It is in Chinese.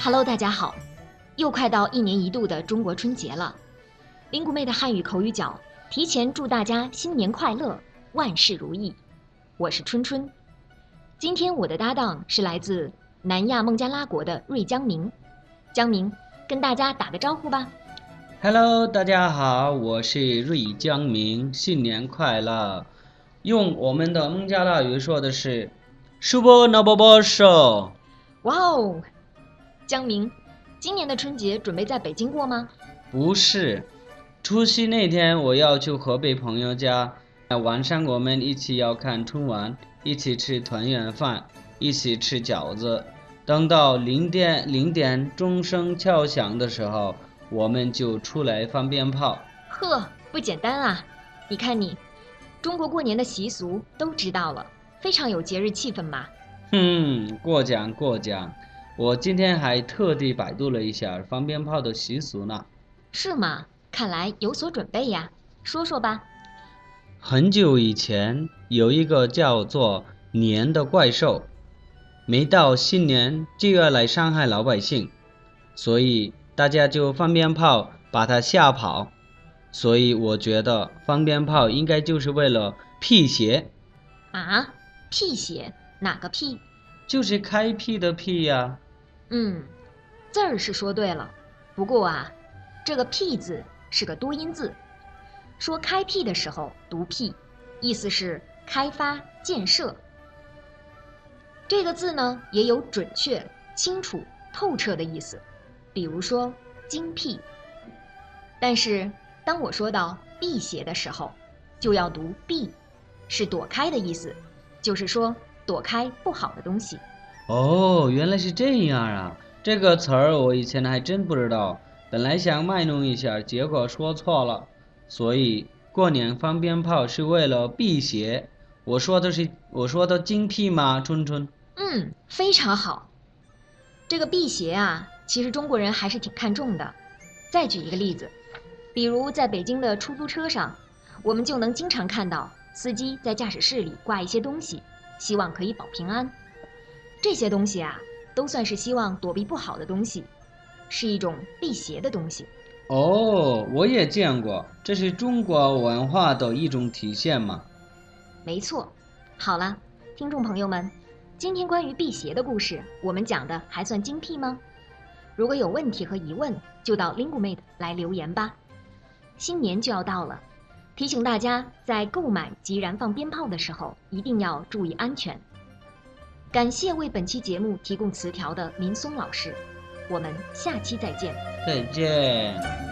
Hello，大家好，又快到一年一度的中国春节了。林谷妹的汉语口语角提前祝大家新年快乐，万事如意。我是春春，今天我的搭档是来自南亚孟加拉国的瑞江明。江明，跟大家打个招呼吧。Hello，大家好，我是瑞江明，新年快乐！用我们的孟加拉语说的是 “Subo n a b o b o s h o 哇哦，江明，今年的春节准备在北京过吗？不是，除夕那天我要去河北朋友家，晚上我们一起要看春晚，一起吃团圆饭，一起吃饺子。等到零点零点钟声敲响的时候，我们就出来放鞭炮。呵，不简单啊！你看你，中国过年的习俗都知道了，非常有节日气氛嘛。哼，过奖过奖，我今天还特地百度了一下放鞭炮的习俗呢。是吗？看来有所准备呀，说说吧。很久以前，有一个叫做年的怪兽，每到新年就要来伤害老百姓，所以大家就放鞭炮把它吓跑。所以我觉得放鞭炮应该就是为了辟邪，啊，辟邪？哪个辟？就是开辟的辟呀、嗯，字儿是说对了，不过啊，这个“辟”字是个多音字，说开辟的时候读“辟”，意思是开发、建设。这个字呢，也有准确、清楚、透彻的意思，比如说精辟。但是当我说到辟邪的时候，就要读“避”，是躲开的意思，就是说躲开不好的东西。哦，原来是这样啊！这个词儿我以前还真不知道，本来想卖弄一下，结果说错了。所以过年放鞭炮是为了辟邪。我说的是我说的精辟吗？春春。嗯，非常好。这个辟邪啊，其实中国人还是挺看重的。再举一个例子，比如在北京的出租车上，我们就能经常看到司机在驾驶室里挂一些东西，希望可以保平安。这些东西啊，都算是希望躲避不好的东西，是一种辟邪的东西。哦，我也见过，这是中国文化的一种体现嘛。没错。好了，听众朋友们，今天关于辟邪的故事，我们讲的还算精辟吗？如果有问题和疑问，就到 Lingumate 来留言吧。新年就要到了，提醒大家在购买及燃放鞭炮的时候一定要注意安全。感谢为本期节目提供词条的林松老师，我们下期再见。再见。